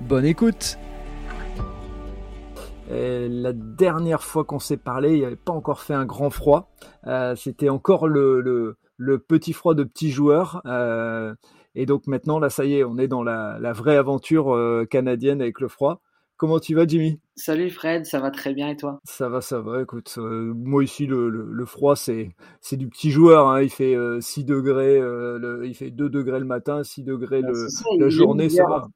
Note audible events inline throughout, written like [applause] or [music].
bonne écoute La dernière fois qu'on s'est parlé, il n'y avait pas encore fait un grand froid. Euh, C'était encore le, le, le, petit froid de petit joueur. Euh, et donc maintenant, là, ça y est, on est dans la, la vraie aventure euh, canadienne avec le froid. Comment tu vas, Jimmy? Salut Fred, ça va très bien et toi? Ça va, ça va. Écoute, euh, moi ici, le, le, le froid, c'est c'est du petit joueur. Hein. Il fait euh, 6 degrés, euh, le, il fait 2 degrés le matin, 6 degrés le, ça, la journée, ça va.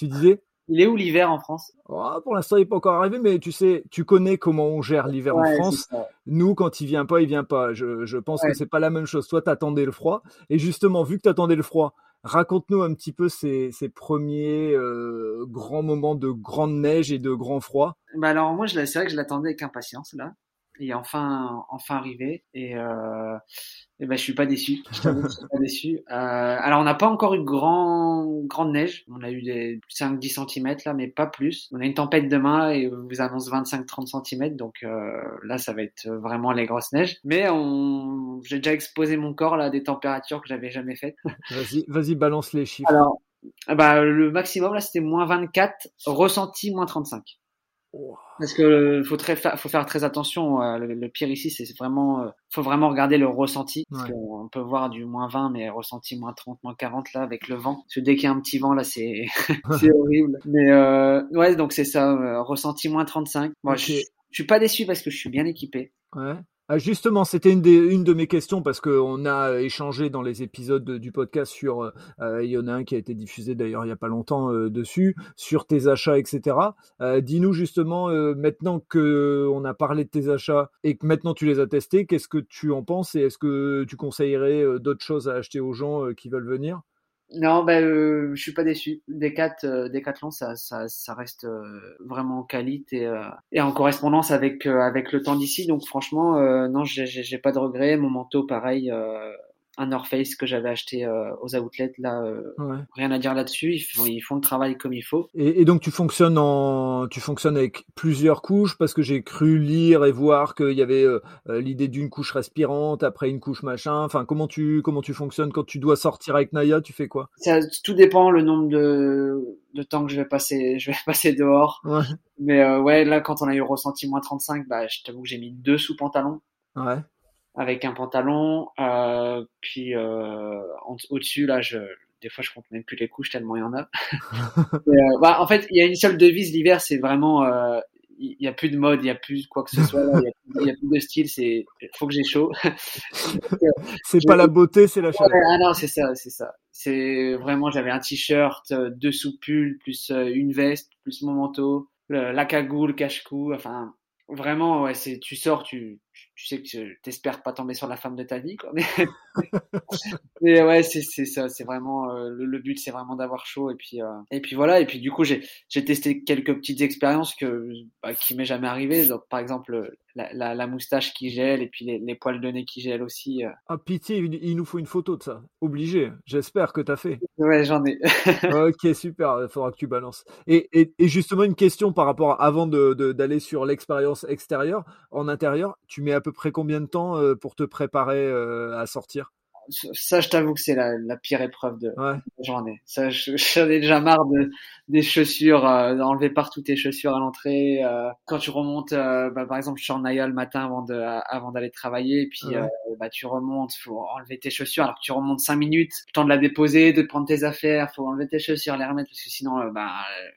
Tu disais Il est où l'hiver en France? Oh, Pour l'instant, il n'est pas encore arrivé, mais tu sais, tu connais comment on gère l'hiver ouais, en France. Nous, quand il vient pas, il vient pas. Je, je pense ouais. que c'est pas la même chose. Toi, t'attendais le froid, et justement, vu que t'attendais le froid, Raconte-nous un petit peu ces, ces premiers euh, grands moments de grande neige et de grand froid. Bah alors moi, c'est vrai que je l'attendais avec impatience là. Il est enfin enfin arrivé et, euh, et ben je suis pas déçu. Je suis pas déçu. Euh, alors on n'a pas encore eu grand grande neige. On a eu des 5-10 cm là, mais pas plus. On a une tempête demain et on vous annonce 25-30 cm, donc euh, là ça va être vraiment les grosses neiges. Mais on, j'ai déjà exposé mon corps là à des températures que j'avais jamais faites. [laughs] Vas-y, vas-y, balance les chiffres. Alors, bah le maximum là c'était moins 24, ressenti moins 35. Parce que faut très faut faire très attention. Euh, le, le pire ici, c'est vraiment, euh, faut vraiment regarder le ressenti. Parce ouais. qu'on peut voir du moins 20, mais ressenti moins 30, moins 40 là avec le vent. Parce que dès qu'il y a un petit vent là, c'est [laughs] [laughs] c'est horrible. Mais euh, ouais, donc c'est ça, euh, ressenti moins 35. Moi, okay. je, je suis pas déçu parce que je suis bien équipé. Ouais. Ah, justement, c'était une, de mes questions parce qu'on a échangé dans les épisodes du podcast sur, euh, il y en a un qui a été diffusé d'ailleurs il n'y a pas longtemps euh, dessus, sur tes achats, etc. Euh, Dis-nous justement, euh, maintenant que on a parlé de tes achats et que maintenant tu les as testés, qu'est-ce que tu en penses et est-ce que tu conseillerais euh, d'autres choses à acheter aux gens euh, qui veulent venir? Non, ben, euh, je suis pas déçu. Decat, euh, Decathlon, ça, ça, ça reste euh, vraiment qualité euh, et en correspondance avec euh, avec le temps d'ici. Donc franchement, euh, non, j'ai pas de regrets. Mon manteau, pareil, un North Face que j'avais acheté aux outlets, là, ouais. rien à dire là-dessus. Ils font, ils font le travail comme il faut. Et, et, donc tu fonctionnes en, tu fonctionnes avec plusieurs couches parce que j'ai cru lire et voir qu'il y avait l'idée d'une couche respirante, après une couche machin. Enfin, comment tu comment tu fonctionnes quand tu dois sortir avec Naya Tu fais quoi? Ça, tout dépend le nombre de de temps que je vais passer, je vais [laughs] passer dehors. Ouais. Mais euh, ouais, là, quand on a eu ressenti moins 35, bah, je t'avoue que j'ai mis deux sous pantalons. Ouais. Avec un pantalon, euh, puis euh, au-dessus, là, je, des fois, je compte même plus les couches tellement il y en a. [laughs] Mais, euh, bah, en fait, il y a une seule devise l'hiver, c'est vraiment, euh, il y a plus de mode, il y a plus quoi que ce soit, il y, y, a plus de style, c'est, faut que j'ai chaud. [laughs] c'est pas la beauté, c'est la chaleur. Ah non, c'est ça, c'est ça. C'est vraiment, j'avais un t-shirt, deux sous-pulls, plus une veste, plus mon manteau, la cagoule, cache-cou, enfin, vraiment, ouais, c'est, tu sors, tu, tu sais que tu t'espères pas tomber sur la femme de ta vie, quoi. Mais, [laughs] mais ouais, c'est, c'est ça, c'est vraiment, euh, le, le, but, c'est vraiment d'avoir chaud, et puis, euh, et puis voilà, et puis du coup, j'ai, j'ai testé quelques petites expériences que, bah, qui m'est jamais arrivé, donc, par exemple, la, la, la, moustache qui gèle, et puis les, les, poils de nez qui gèlent aussi. Euh. Ah, pitié, il nous faut une photo de ça. Obligé. J'espère que t'as fait. Ouais, j'en ai. [laughs] ok, super. Il faudra que tu balances. Et, et, et, justement, une question par rapport à, avant de, de, d'aller sur l'expérience extérieure, en intérieur, tu mets à peu près combien de temps euh, pour te préparer euh, à sortir? Ça, je t'avoue que c'est la, la, pire épreuve de, ouais. la journée. Ça, [laughs] j'en ai déjà marre de, des chaussures, euh, d'enlever partout tes chaussures à l'entrée. Euh, quand tu remontes, euh, bah, par exemple, je suis en Naya le matin avant de, avant d'aller travailler, et puis ouais. Bah, tu remontes, faut enlever tes chaussures. Alors que tu remontes cinq minutes, le temps de la déposer, de prendre tes affaires, faut enlever tes chaussures, les remettre parce que sinon, bah,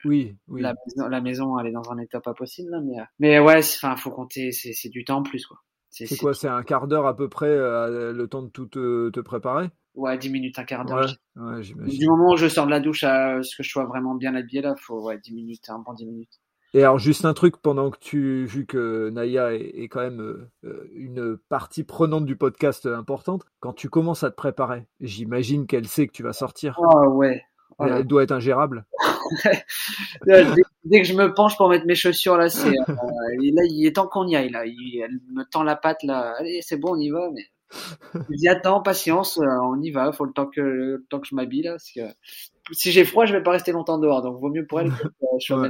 oui, oui. La, la, maison, elle est dans un état pas possible. Là, mais, mais ouais, enfin, faut compter, c'est du temps en plus, quoi. C'est quoi C'est un quart d'heure à peu près euh, le temps de tout te, te, préparer? Ouais, 10 minutes, un quart d'heure. Ouais, ouais, du moment où je sors de la douche à ce que je sois vraiment bien habillé, là, faut ouais, 10 minutes, un bon 10 minutes. Et alors, juste un truc, pendant que tu, vu que Naya est, est quand même euh, une partie prenante du podcast importante, quand tu commences à te préparer, j'imagine qu'elle sait que tu vas sortir. Ah ouais, Elle doit être ingérable. [laughs] dès, que je me penche pour mettre mes chaussures là, c'est là, il est temps qu'on y aille là. Il, elle me tend la patte là. Allez, c'est bon, on y va. Mais je dis attends, patience, on y va. Faut le temps que le temps que je m'habille là, parce que si j'ai froid, je vais pas rester longtemps dehors. Donc vaut mieux pour elle que je sois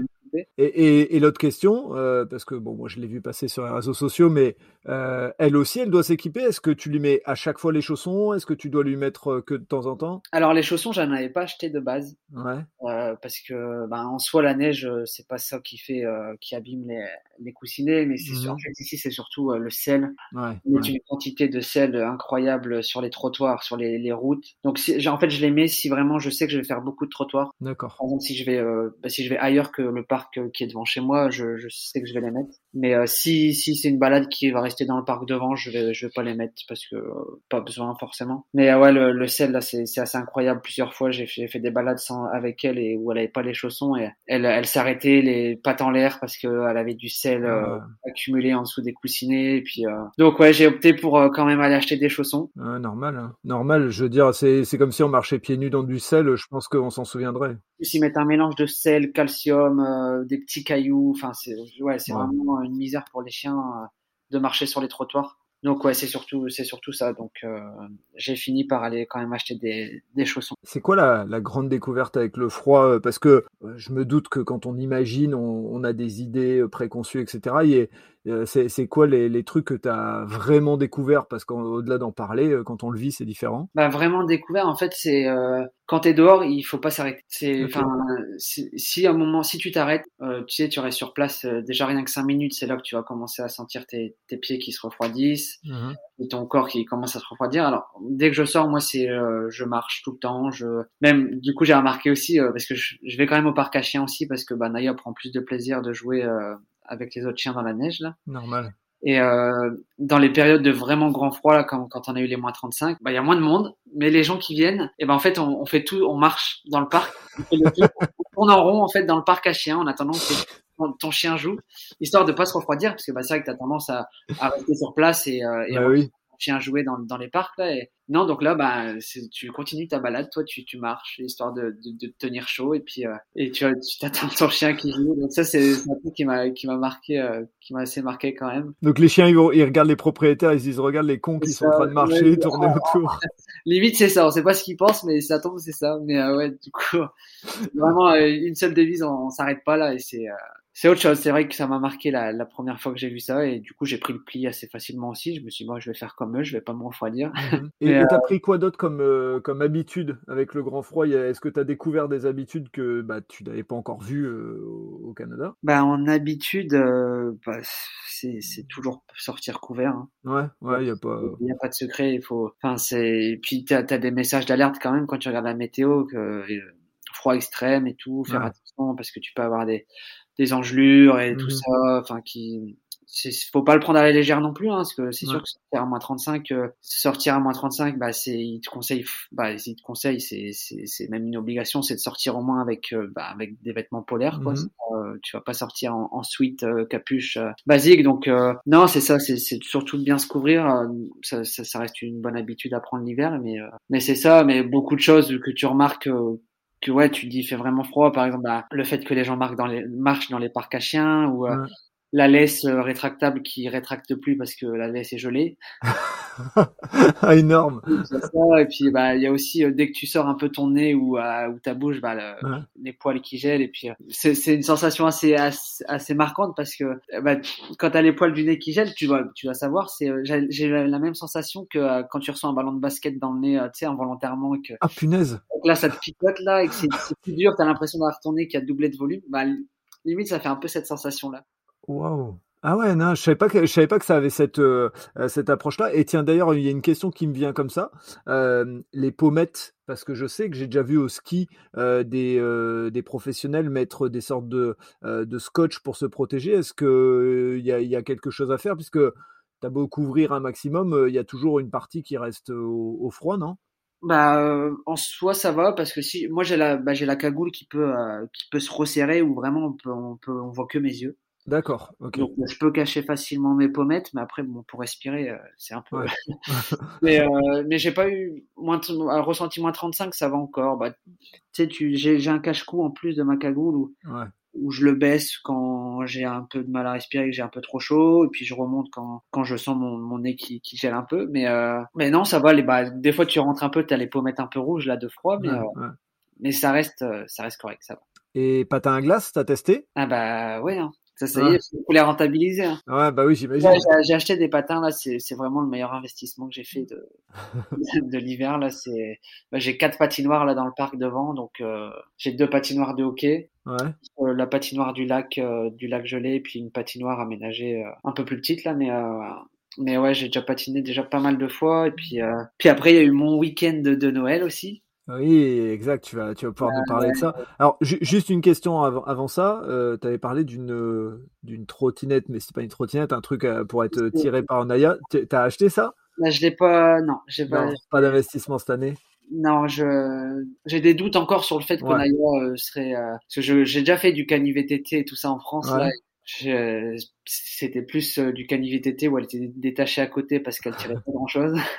et, et, l'autre question, euh, parce que bon, moi je l'ai vu passer sur les réseaux sociaux, mais euh, elle aussi, elle doit s'équiper. Est-ce que tu lui mets à chaque fois les chaussons? Est-ce que tu dois lui mettre euh, que de temps en temps? Alors les chaussons, j'en avais pas acheté de base, ouais. parce que ben, en soi la neige, c'est pas ça qui fait, qui abîme les, les coussinets, mais c'est mmh ici c'est surtout le sel. Ouais, il y a une quantité de sel incroyable sur les trottoirs, sur les, les routes. Donc si, en fait, je les mets si vraiment je sais que je vais faire beaucoup de trottoirs. D'accord. Par exemple, si je vais, ben, si je vais ailleurs que le parc qui est devant chez moi, je, je sais que je vais les mettre. Mais euh, si si c'est une balade qui va rester dans le parc devant, je vais je vais pas les mettre parce que euh, pas besoin forcément. Mais euh, ouais, le, le sel là, c'est c'est assez incroyable. Plusieurs fois, j'ai fait, fait des balades sans avec elle et où elle avait pas les chaussons et elle elle s'arrêtait les pattes en l'air parce que elle avait du sel ah. accumulé en dessous des coussinets. Et puis donc ouais, j'ai opté pour quand même aller acheter des chaussons. Ah, normal, hein. normal. Je veux dire, c'est c'est comme si on marchait pieds nus dans du sel. Je pense qu'on s'en souviendrait. Ils mettent un mélange de sel, calcium, des petits cailloux. Enfin, c'est ouais, c'est vraiment une misère pour les chiens euh, de marcher sur les trottoirs. Donc ouais, c'est surtout c'est surtout ça. Donc euh, j'ai fini par aller quand même acheter des, des chaussons. C'est quoi la, la, grande découverte avec le froid euh, Parce que je me doute que quand on imagine, on, on a des idées préconçues, etc. Et c'est quoi les, les, trucs que tu as vraiment découvert? Parce qu'au-delà d'en parler, quand on le vit, c'est différent. Bah vraiment découvert, en fait, c'est quand tu es dehors, il faut pas s'arrêter. C'est si, à un moment si tu t'arrêtes, euh, tu sais tu restes sur place euh, déjà rien que cinq minutes, c'est là que tu vas commencer à sentir tes, tes pieds qui se refroidissent mmh et ton corps qui commence à se refroidir. Alors dès que je sors, moi c'est euh, je marche tout le temps, je même du coup j'ai remarqué aussi parce que je, vais quand même au parc à chiens aussi parce que bah Naya prend plus de plaisir de jouer avec les autres chiens dans la neige là. Normal. Et euh, dans les périodes de vraiment grand froid, là, quand, quand on a eu les moins 35, bah, il y a moins de monde, mais les gens qui viennent, et ben en fait, on, on fait tout, on marche dans le parc, on, fait le on tourne en rond en fait dans le parc à chiens en attendant que ton chien joue, histoire de pas se refroidir, parce que bah, c'est vrai que tu as tendance à, à, rester sur place et, euh, et bah, oui jouer dans, dans les parcs là et non donc là bah tu continues ta balade toi tu, tu marches histoire de, de, de tenir chaud et puis euh, et tu t'attends ton chien qui joue donc ça c'est un truc qui m'a qui m'a marqué euh, qui m'a assez marqué quand même. Donc les chiens ils, vont, ils regardent les propriétaires ils se disent regarde les cons qui sont en train de marcher tourner autour. [laughs] Limite c'est ça on sait pas ce qu'ils pensent mais ça tombe c'est ça. Mais euh, ouais du coup [laughs] vraiment une seule devise on, on s'arrête pas là et c'est c'est autre chose. C'est vrai que ça m'a marqué la, la, première fois que j'ai vu ça et du coup j'ai pris le pli assez facilement aussi. Je me suis dit moi je vais faire comme eux, je vais pas me refroidir. Mhm. [laughs] Et t'as euh, pris quoi d'autre comme euh, comme habitude avec le grand froid? Est-ce que t'as découvert des habitudes que bah, tu n'avais pas encore vues euh, au Canada? Bah en habitude, bah, c'est toujours sortir couvert. Hein. Ouais, ouais, il y a pas. Il y a pas de secret. Il faut. Enfin c'est. Puis t'as as des messages d'alerte quand même quand tu regardes la météo que froid extrême et tout. Faire attention parce que tu peux avoir des des engelures et tout mmh ça, enfin qui faut pas le prendre à la légère non plus, hein, parce que c'est sûr que sortir à moins 35, euh, sortir à moins 35, bah c'est, il te conseille, bah il te conseille, c'est, c'est, c'est même une obligation, c'est de sortir au moins avec, euh, bah, avec des vêtements polaires, quoi. Mmh euh, tu vas pas sortir en, en sweat capuche basique, donc non, c'est ça, c'est, c'est surtout de bien se couvrir. Ça, ça, ça, reste une bonne habitude à prendre l'hiver, mais mais c'est ça, mais beaucoup de choses que tu remarques que ouais, tu dis fait vraiment froid, par exemple, bah, le fait que les gens marquent dans les, marchent dans les parcs à chiens ou euh, la laisse euh, rétractable qui rétracte plus parce que la laisse est gelée. [laughs] ah, énorme. Et puis bah il y a aussi euh, dès que tu sors un peu ton nez ou, ou ta bouche, bah, les poils qui gèlent et puis c'est une sensation assez, assez, marquante parce que bah, quand t'as les poils du nez qui gèlent, tu dois tu dois savoir c'est j'ai la même sensation que quand tu reçois un ballon de basket dans le nez, tu sais involontairement que ah punaise. Donc là ça te picote là et que c'est plus dur, t'as l'impression d'avoir ton nez qui a doublé de volume. Bah limite ça fait un peu cette sensation là. Waouh! Ah ouais, non, je savais pas que je savais pas que ça avait cette euh, euh, cette approche-là. Et tiens, d'ailleurs, il y a une question qui me vient comme ça. Euh, les pommettes, parce que je sais que j'ai déjà vu au ski des des professionnels mettre des sortes de de scotch pour se protéger. Est-ce que il y a, y a quelque chose à faire? Puisque tu as beau couvrir un maximum, il y a toujours une partie qui reste au, froid, non? Bah en soi ça va parce que si moi j'ai la bah, j'ai la cagoule qui peut qui peut se resserrer ou vraiment on peut on peut on voit que mes yeux D'accord. ok. Donc je peux cacher facilement mes pommettes, mais après bon pour respirer euh, c'est un peu. [laughs] [laughs] mais euh, mais j'ai pas eu moins euh, ressenti moins 35, ça va encore. Bah, tu sais j'ai j'ai un cache-cou en plus de ma cagoule où Ouais. où je le baisse quand j'ai un peu de mal à respirer, que j'ai un peu trop chaud, et puis je remonte quand, quand je sens mon, mon nez qui, qui gèle un peu. Mais, euh, mais non, ça va. Les, bah, des fois, tu rentres un peu, t'as les pommettes un peu rouges là de froid, mais, Ouais, mais ça reste, ça reste correct, ça va. Et patin à glace, t'as testé? Ah bah ouais, hein. Ça, ça y est, faut les rentabiliser. Hein. Ouais, bah oui, j'imagine. Ouais, j'ai- acheté des patins là, c'est c'est vraiment le meilleur investissement que j'ai fait de, [laughs] de l'hiver là. C'est, bah, j'ai quatre patinoires là dans le parc devant, donc euh, j'ai deux patinoires de hockey. Ouais. Euh, la patinoire du lac euh, du lac gelé et puis une patinoire aménagée euh, un peu plus petite là mais euh, mais ouais j'ai déjà patiné déjà pas mal de fois et puis euh, puis après il y a eu mon week-end de, de Noël aussi Oui, exact. Tu vas, tu vas pouvoir nous parler de ça. Alors, ju- juste une question avant, avant ça. Euh, tu avais parlé d'une euh, d'une trottinette, mais c'est pas une trottinette, un truc euh, pour être tiré par Naya. T- T'as acheté ça? Là je l'ai pas non j'ai pas Non, pas d'investissement cette année? non je j'ai des doutes encore sur le fait Ouais. qu'on serait euh, parce que je- j'ai déjà fait du cani VTT et tout ça en France Ouais. là Je- c'était plus euh, du cani VTT où elle était détachée à côté parce qu'elle tirait pas grand chose [laughs]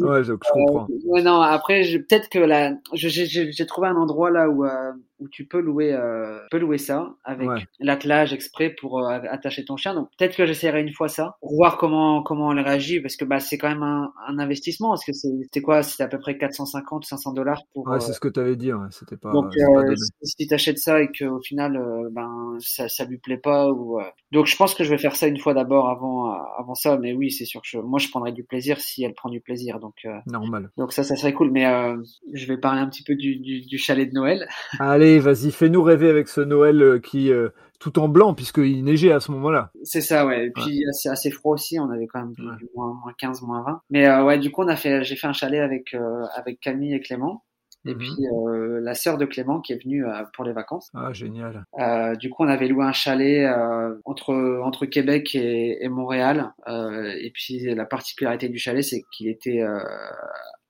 Ouais, je, je comprends. Euh, ouais, non, après, je- peut-être que là, j'ai trouvé un endroit là où, euh, où tu peux louer, euh, tu peux louer ça avec Ouais. l'attelage exprès pour attacher ton chien. Donc peut-être que j'essaierai une fois ça pour voir comment comment elle réagit parce que bah c'est quand même un, un investissement parce que c'était quoi? C'était à peu près 450 500 dollars pour. Ouais, c'est ce que tu avais dit. Ouais. C'était pas. donc, pas si, si t'achètes ça et qu'au final, ben, ça, ça lui plaît pas ou, donc je pense que je vais faire ça une fois d'abord avant, euh, avant ça. Mais oui, c'est sûr que je- moi, je prendrais du plaisir si elle prend du plaisir. Donc, euh, Normal. donc ça, ça serait cool. Mais euh, je vais parler un petit peu du, du, du chalet de Noël. [laughs] Allez, vas-y, fais-nous rêver avec ce Noël qui euh, tout en blanc puisqu'il neigeait à ce moment-là. C'est ça, ouais. Et puis c'est assez froid aussi. On avait quand même Ouais. du moins, moins 15, moins 20. Mais ouais, du coup, on a fait, j'ai fait un chalet avec avec Camille et Clément. Et Mhm. puis euh, la sœur de Clément qui est venue euh, pour les vacances. Ah, génial. Euh, du coup, on avait loué un chalet euh, entre entre Québec et, et Montréal. Euh, et puis la particularité du chalet, c'est qu'il était euh,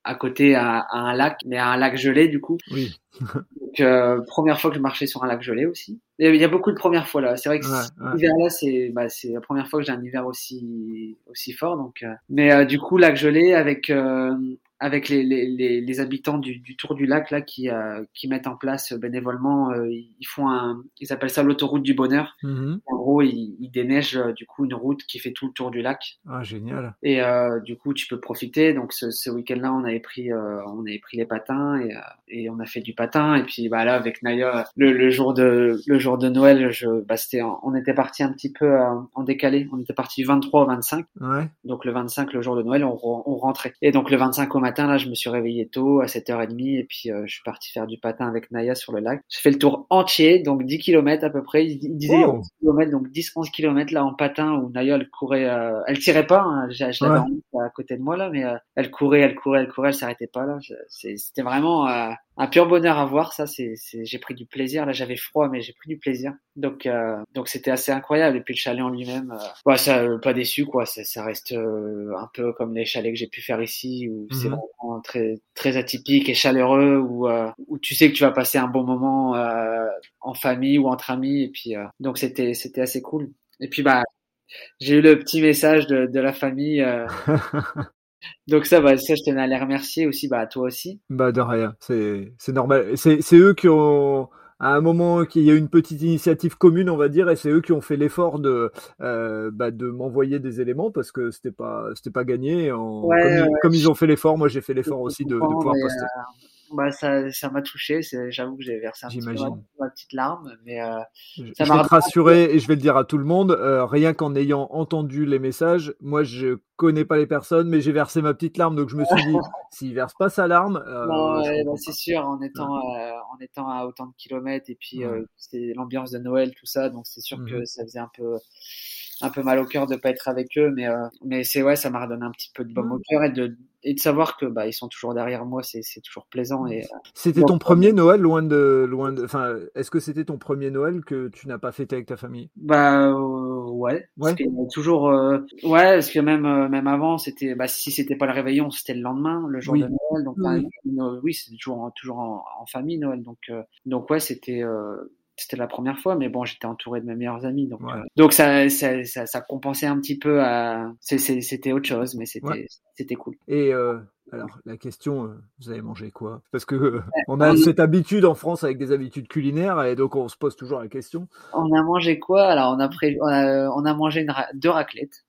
à côté à, à un lac, mais à un lac gelé du coup. Oui. [laughs] Donc euh, première fois que je marchais sur un lac gelé aussi. Et il y a beaucoup de premières fois là. C'est vrai que Ouais, ouais. cet hiver là, c'est bah, c'est la première fois que j'ai un hiver aussi aussi fort. Donc, euh, mais euh, du coup lac gelé avec euh, avec les, les, les, les habitants du, du tour du lac là qui euh, qui mettent en place bénévolement, euh, ils font un, ils appellent ça l'autoroute du bonheur. Mhm. En gros, ils, ils déneigent euh, du coup une route qui fait tout le tour du lac. Ah, génial. Et euh, du coup, tu peux profiter. Donc ce, ce week-end-là, on avait pris, euh, on avait pris les patins et, euh, et on a fait du patin. Et puis bah là, avec Naya, le, le jour de le jour de Noël, je, bah, c'était, en- on était parti un petit peu euh, en décalé. On était parti 23 au 25. Ouais. Donc le 25, le jour de Noël, on rentrait. Et donc le 25 au matin, là, je me suis réveillé tôt à 7h30 et puis euh, je suis parti faire du patin avec Naya sur le lac. J'ai fait le tour entier, donc 10 km à peu près. Il, il disait Oh. 11 km, donc 10-11 km là en patin où Naya elle courait, euh, elle tirait pas, hein, je, je l'avais Ouais. à côté de moi là, mais euh, elle courait, elle courait, elle courait, elle s'arrêtait pas là. C'était vraiment euh, un pur bonheur à voir ça. C'est, j'ai pris du plaisir. Là j'avais froid, mais j'ai pris du plaisir. Donc euh, donc c'était assez incroyable. Et puis le chalet en lui-même, euh, ouais, ça euh, pas déçu quoi. Ça, ça reste euh, un peu comme les chalets que j'ai pu faire ici où c'est Très très atypique et chaleureux où euh, où tu sais que tu vas passer un bon moment euh, en famille ou entre amis. Et puis euh, donc c'était c'était assez cool. Et puis bah j'ai eu le petit message de, de la famille. [laughs] donc ça, bah, ça, je tenais à les remercier aussi, bah, toi aussi. Bah de rien, c'est c'est normal. C'est c'est eux qui ont à un moment qu'il y a eu une petite initiative commune, on va dire, et c'est eux qui ont fait l'effort de euh, bah, de m'envoyer des éléments parce que c'était pas c'était pas gagné. En- Ouais, comme, ils, ont fait l'effort, moi j'ai fait l'effort aussi de, pouvoir poster. euh, bah, ça, ça m'a touché. J'avoue que j'ai versé un petit peu ma, petite larme, mais euh, Je, ça je m'a vais te rassurer et je vais le dire à tout le monde, euh, rien qu'en ayant entendu les messages, moi je connais pas les personnes, mais j'ai versé ma petite larme, donc je me suis dit, [laughs] s'il verse pas sa larme, euh, comprends bah, c'est sûr, en étant, en étant à autant de kilomètres et puis Ouais. c'est l'ambiance de Noël, tout ça, donc c'est sûr que Mhm. ça faisait un peu, un peu mal au cœur de pas être avec eux, mais, mais c'est ouais, ça m'a redonné un petit peu de baume au cœur et de, et de savoir que bah ils sont toujours derrière moi, c'est, c'est toujours plaisant et euh, C'était ton premier Noël loin de loin de enfin est-ce que c'était ton premier Noël que tu n'as pas fêté avec ta famille? Bah euh, ouais, parce Ouais. y a toujours euh, ouais, parce que même euh, même avant c'était bah si c'était pas le réveillon, c'était le lendemain, le jour Oui. de Noël. Donc Oui. no- oui, c'était toujours toujours en, en famille Noël. Donc euh, donc ouais, c'était euh, c'était la première fois, mais bon, j'étais entouré de mes meilleurs amis, donc euh, donc ça, ça, ça, ça, compensait un petit peu. À... C'était autre chose, mais c'était c'était cool. Et euh, alors la question, euh, vous avez mangé quoi? Parce que on a cette habitude en France avec des habitudes culinaires, et donc on se pose toujours la question. On a mangé quoi? Alors on a, pré... on a, on a mangé deux raclettes.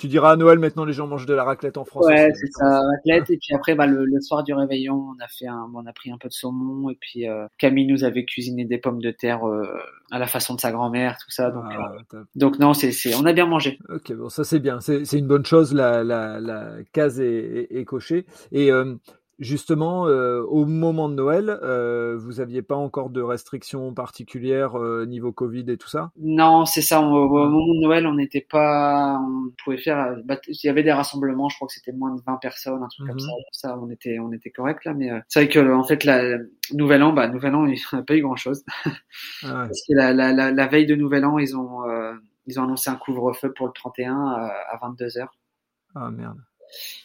Tu diras à Noël maintenant les gens mangent de la raclette en France. Ouais, c'est ça, raclette. Et puis après, bah, le, soir du réveillon, on a fait un, on a pris un peu de saumon. Et puis euh, Camille nous avait cuisiné des pommes de terre euh, à la façon de sa grand-mère, tout ça. Donc, ah, euh, donc non, c'est, c'est, on a bien mangé. Ok, bon, ça c'est bien. C'est, c'est une bonne chose. La, la, la case est, est, cochée. Et Justement, euh, au moment de Noël, euh, vous aviez pas encore de restrictions particulières euh, niveau Covid et tout ça? Non, c'est ça. Au, moment de Noël, on n'était pas, on pouvait faire. Bah, il y avait des rassemblements. Je crois que c'était moins de 20 personnes, un truc comme ça. Mhm. Ça, on était, on était correct là. Mais c'est vrai que en fait, la Nouvel An, bah Nouvel An, [laughs] il n'y a pas eu grand chose. Ah Parce que la, la, la, la, veille de Nouvel An, ils ont, ils ont annoncé un couvre-feu pour le 31 à 22 h Ah merde.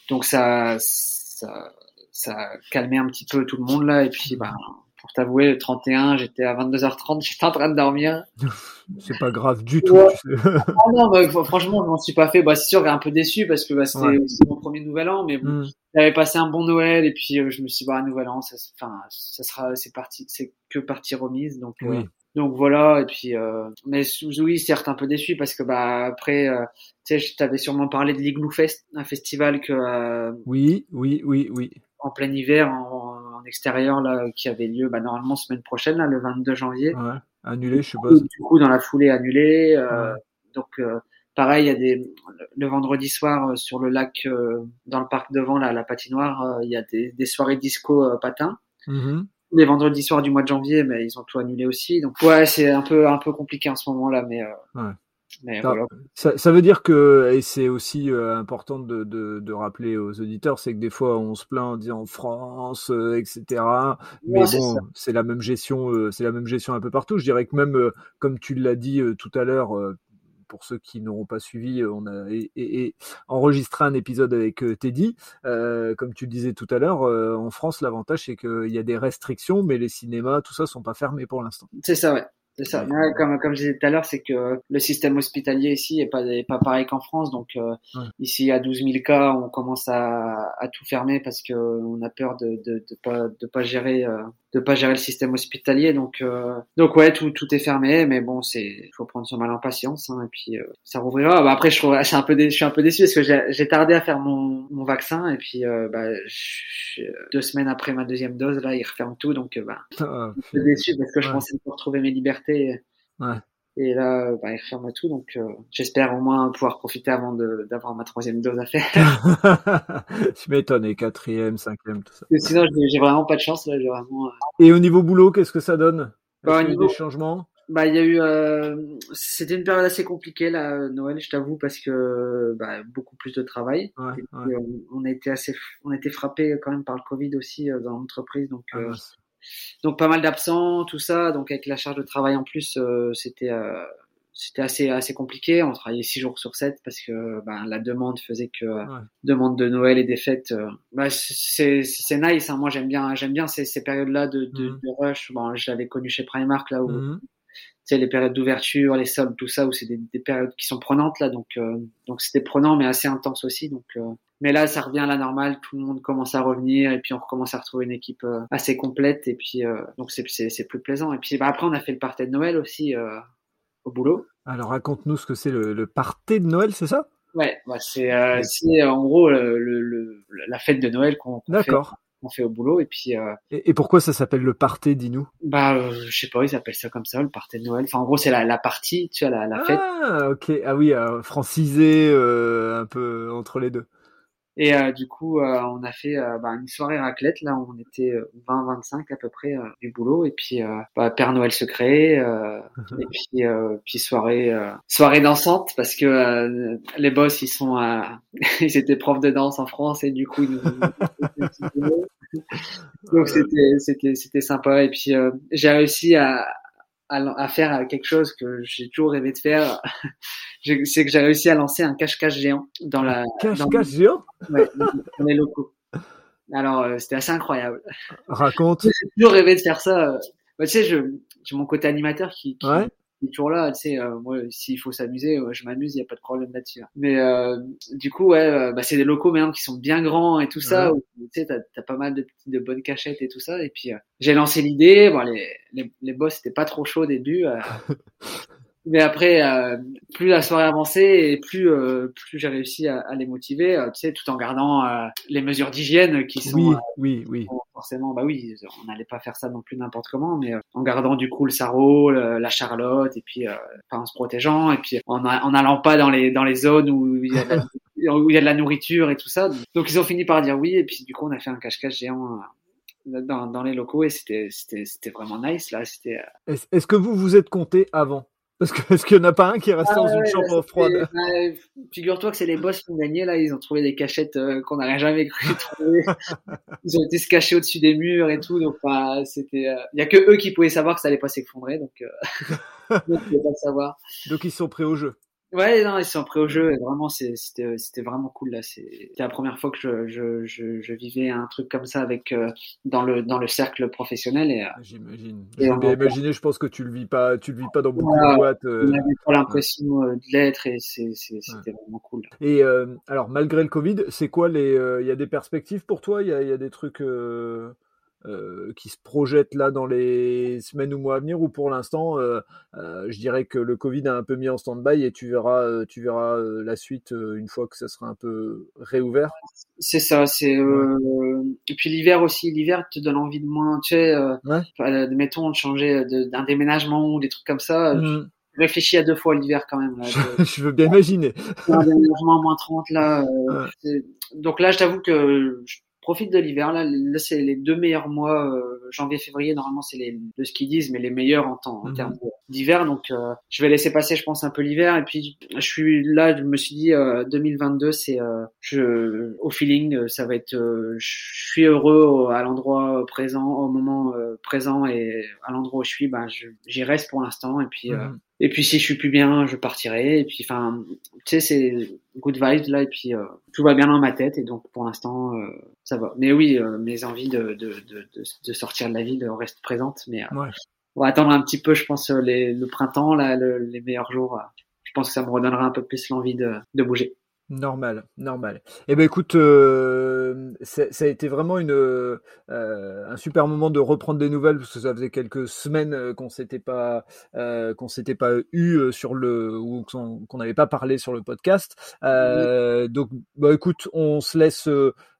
Donc ça, ça ça calmé un petit peu tout le monde là. Et puis, bah, pour t'avouer, le 31, j'étais à 22h30, j'étais en train de dormir. [laughs] c'est pas grave du tout. Tu sais. Ah non, bah, franchement, je m'en suis pas fait. Bah, c'est sûr, un peu déçu parce que bah, c'était mon premier nouvel an, mais bon, mm. j'avais passé un bon Noël et puis euh, je me suis dit, bah, nouvel an, ça, enfin, ça sera, c'est parti, c'est que partie remise, donc. Euh, donc voilà, et puis euh, mais oui, certes un peu déçu parce que bah après, euh, tu sais, je t'avais sûrement parlé de l'Igloo Fest, un festival que euh, oui, oui, oui, oui, en plein hiver en, extérieur là qui avait lieu bah, normalement semaine prochaine là, le 22 janvier. Ouais, annulé, je suppose. Du coup, dans la foulée annulé. Euh, Donc euh, pareil, il y a des le vendredi soir euh, sur le lac dans le parc devant là, la patinoire, il y a des, des soirées disco patins. Mm-hmm. Les vendredis soirs du mois de janvier, mais ils ont tout annulé aussi. Donc ouais, c'est un peu un peu compliqué en ce moment là, mais ouais ça, ça, veut dire que, et c'est aussi euh, important de, de, de, rappeler aux auditeurs, c'est que des fois on se plaint en disant France, euh, etc. Mais bon, c'est la même gestion, euh, c'est la même gestion un peu partout. Je dirais que même, comme tu l'as dit tout à l'heure, pour ceux qui n'auront pas suivi, on a et, et, enregistré un épisode avec Teddy. comme tu le disais tout à l'heure, en France, l'avantage c'est qu'il y a des restrictions, mais les cinémas, tout ça, sont pas fermés pour l'instant. C'est ça, ouais. C'est ça. comme, comme je disais tout à l'heure, c'est que le système hospitalier ici est pas, pas pareil qu'en France. Donc euh, ici, à 12 000 cas, on commence à, à tout fermer parce que on a peur de de, de pas de pas gérer euh, de pas gérer le système hospitalier. Donc, euh, donc ouais, tout, tout est fermé, mais bon, c'est, faut prendre son mal en patience, hein, et puis euh, ça rouvrira. Bah, après, je, trouve, suis un peu, je suis un peu déçu parce que j'ai tardé à faire mon, mon vaccin, et puis euh, bah, deux semaines après ma deuxième dose, là, ils referment tout, donc bah, ah, je suis déçu parce que je pensais pouvoir retrouver mes libertés. Ouais. Et là, bah, ils referment tout, donc euh, j'espère au moins pouvoir profiter avant d'avoir ma troisième dose à faire. [laughs] tu m'étonnes, et quatrième, cinquième, tout ça. sinon, j'ai vraiment pas de chance là. Vraiment, euh, Et au niveau boulot, qu'est-ce que ça donne? Bah, Il y a eu des changements? Bah, il y a eu, euh, c'était une période assez compliquée là, Noël, je t'avoue, parce que bah, beaucoup plus de travail. Ouais, ouais. On, on, a été assez, on a été frappé quand même par le Covid aussi dans l'entreprise, donc. Ah, donc pas mal d'absents, tout ça. Donc avec la charge de travail en plus, euh, c'était euh, c'était assez assez compliqué. On travaillait six jours sur sept parce que ben, la demande faisait que demande de Noël et des fêtes. Euh, bah, c'est c'est nice. Hein. Moi j'aime bien j'aime bien ces, ces périodes-là de, de, mmh. de, rush. Bon, je l'avais connu chez Primark là où mmh. Sais les périodes d'ouverture, les soldes, tout ça où c'est des, des, périodes qui sont prenantes là. Donc donc c'était prenant mais assez intense aussi. Donc mais là, ça revient à la normale, tout le monde commence à revenir et puis on recommence à retrouver une équipe euh, assez complète et puis euh, donc c'est c'est plus plaisant. Et puis bah, après, on a fait le party de Noël aussi euh, au boulot. Alors raconte-nous ce que c'est le, le party de Noël, c'est ça? Ouais, bah, c'est c'est en gros le, le, la fête de Noël qu'on fait on fait au boulot et puis euh, et, et, pourquoi ça s'appelle le party dis-nous? bah euh, je sais pas ils appellent ça comme ça le party de Noël. Enfin en gros c'est la, la partie tu vois la, la fête. Ah ok. Ah oui francisé un peu entre les deux et euh, du coup, euh, on a fait euh, bah, une soirée raclette. Là, on était 20-25 à peu près du boulot. Et puis, bah, Père Noël secret. et [laughs] puis, puis soirée, soirée dansante parce que les boss, ils sont, [laughs] ils étaient profs de danse en France et du coup, ils nous [laughs] donc c'était, c'était, c'était sympa. Et puis, j'ai réussi à à, faire quelque chose que j'ai toujours rêvé de faire. [laughs] c'est que j'ai réussi à lancer un cache-cache géant dans la cache-cache géant? Ouais, dans les locaux. Alors euh, c'était assez incroyable. Raconte. [laughs] J'ai toujours rêvé de faire ça. Bah, tu sais, j'ai mon côté animateur qui, qui, Ouais. Est toujours là. Tu sais, euh, moi, s'il faut s'amuser, euh, je m'amuse, il y a pas de problème là-dessus. hein. Mais euh, du coup, ouais, euh, bah, c'est des locaux maintenant qui sont bien grands et tout ça. Ouais. où, tu sais, t'as as pas mal de petites, de bonnes cachettes et tout ça. Et puis, euh, j'ai lancé l'idée. Bon, les, les, les boss étaient pas trop chauds au début. [laughs] mais après, euh, plus la soirée avançait et plus, euh, plus j'ai réussi à, à les motiver, euh, tu sais, tout en gardant euh, les mesures d'hygiène qui sont Oui, euh, oui, oui. Forcément, bah oui, on n'allait pas faire ça non plus n'importe comment, mais euh, en gardant du coup le sarreau, le- la charlotte, et puis euh, enfin, en se protégeant, et puis en a- en n'allant pas dans les dans les zones où il y a de la, [laughs] où il y a de la nourriture et tout ça. Donc ils ont fini par dire oui, et puis du coup on a fait un cache-cache géant euh, dans, dans les locaux et c'était c'était c'était vraiment nice là. C'était est-ce que vous vous êtes compté avant? Parce que est-ce qu'il n'y en a pas un qui est resté dans Ah une ouais, chambre froide ouais, Figure-toi que c'est les boss qui ont gagné là. Ils ont trouvé des cachettes euh, qu'on n'aurait jamais cru [laughs] trouver. Ils ont été se cacher au-dessus des murs et tout. Donc bah, c'était. euh, Il y a que eux qui pouvaient savoir que ça allait pas s'effondrer. Donc euh... [laughs] donc, ils pouvaient pas le savoir. Donc ils sont prêts au jeu. Ouais, non, ils sont prêts au jeu. Et vraiment, c'était c'était vraiment cool là. C'était la première fois que je, je, je, je vivais un truc comme ça avec euh, dans le dans le cercle professionnel et. euh, J'imagine. Et Je on imaginer, je pense que tu le vis pas, tu le vis pas dans beaucoup Voilà. de boîtes. euh. on n'avait pas l'impression de l'être et c'était vraiment cool. Et euh, alors, malgré le Covid, c'est quoi les. euh, Il y a des perspectives pour toi? Il y a, y a des trucs euh, qui se projettent là dans les semaines ou mois à venir Ou pour l'instant, euh, euh, je dirais que le Covid a un peu mis en stand-by et tu verras, tu verras la suite une fois que ça sera un peu réouvert C'est ça, c'est et puis l'hiver aussi, l'hiver te donne envie de moins, tu sais, Ouais. mettons de changer d'un déménagement ou des trucs comme ça. Mm. Je réfléchis à deux fois l'hiver quand même. Là, Je [laughs] veux bien imaginer. un déménagement à moins 30 là. Ouais. Donc là, je t'avoue que je profite de l'hiver. Là, là c'est les deux meilleurs mois, euh, janvier, février. Normalement, c'est les de ce qu'ils disent, mais les meilleurs en temps, en Mhm. termes d'hiver. Donc, euh, je vais laisser passer, je pense, un peu l'hiver. Et puis, je suis là, je me suis dit, euh, 2022, c'est euh, je au feeling, euh, ça va être. euh, je suis heureux au- à l'endroit présent, au moment euh, présent et à l'endroit où je suis. Ben, je- j'y reste pour l'instant. Et puis. euh, Mhm. Et puis si je suis plus bien, je partirai. Et puis, enfin, tu sais, c'est good vibes là. Et puis euh, tout va bien dans ma tête. Et donc pour l'instant, euh, ça va. Mais oui, euh, mes envies de, de, de, de, sortir de la ville restent présentes. Mais euh, Ouais. on va attendre un petit peu, je pense, euh, les, le printemps, là, le- les meilleurs jours. euh, je pense que ça me redonnera un peu plus l'envie de, de bouger. Normal, normal. Eh ben écoute, euh, ça ça a été vraiment une, euh, un super moment de reprendre des nouvelles parce que ça faisait quelques semaines euh, qu'on s'était pas euh, qu'on s'était pas eu euh, sur le ou qu'on qu'on n'avait pas parlé sur le podcast. Euh, donc bah écoute, on se laisse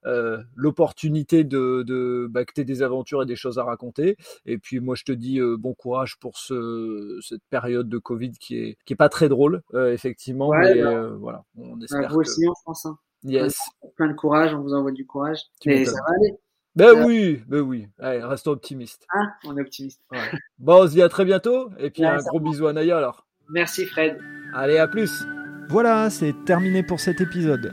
euh, l'opportunité de, de bah, que t'aies des aventures et des choses à raconter. Et puis moi je te dis euh, bon courage pour ce cette période de Covid qui est qui est pas très drôle euh, effectivement, Ouais, mais bah. euh, voilà, on Euh, espère vous que aussi, en France. Hein. yes. Plein de courage, on vous envoie du courage. Tu Mais ça va aller. Ben Euh, oui, ben oui. Allez, restons optimistes. Hein on est optimiste. Bon, on se dit à très bientôt. Et puis Ouais, un gros bisou à Naya alors. Merci Fred. Allez, à plus. Voilà, c'est terminé pour cet épisode.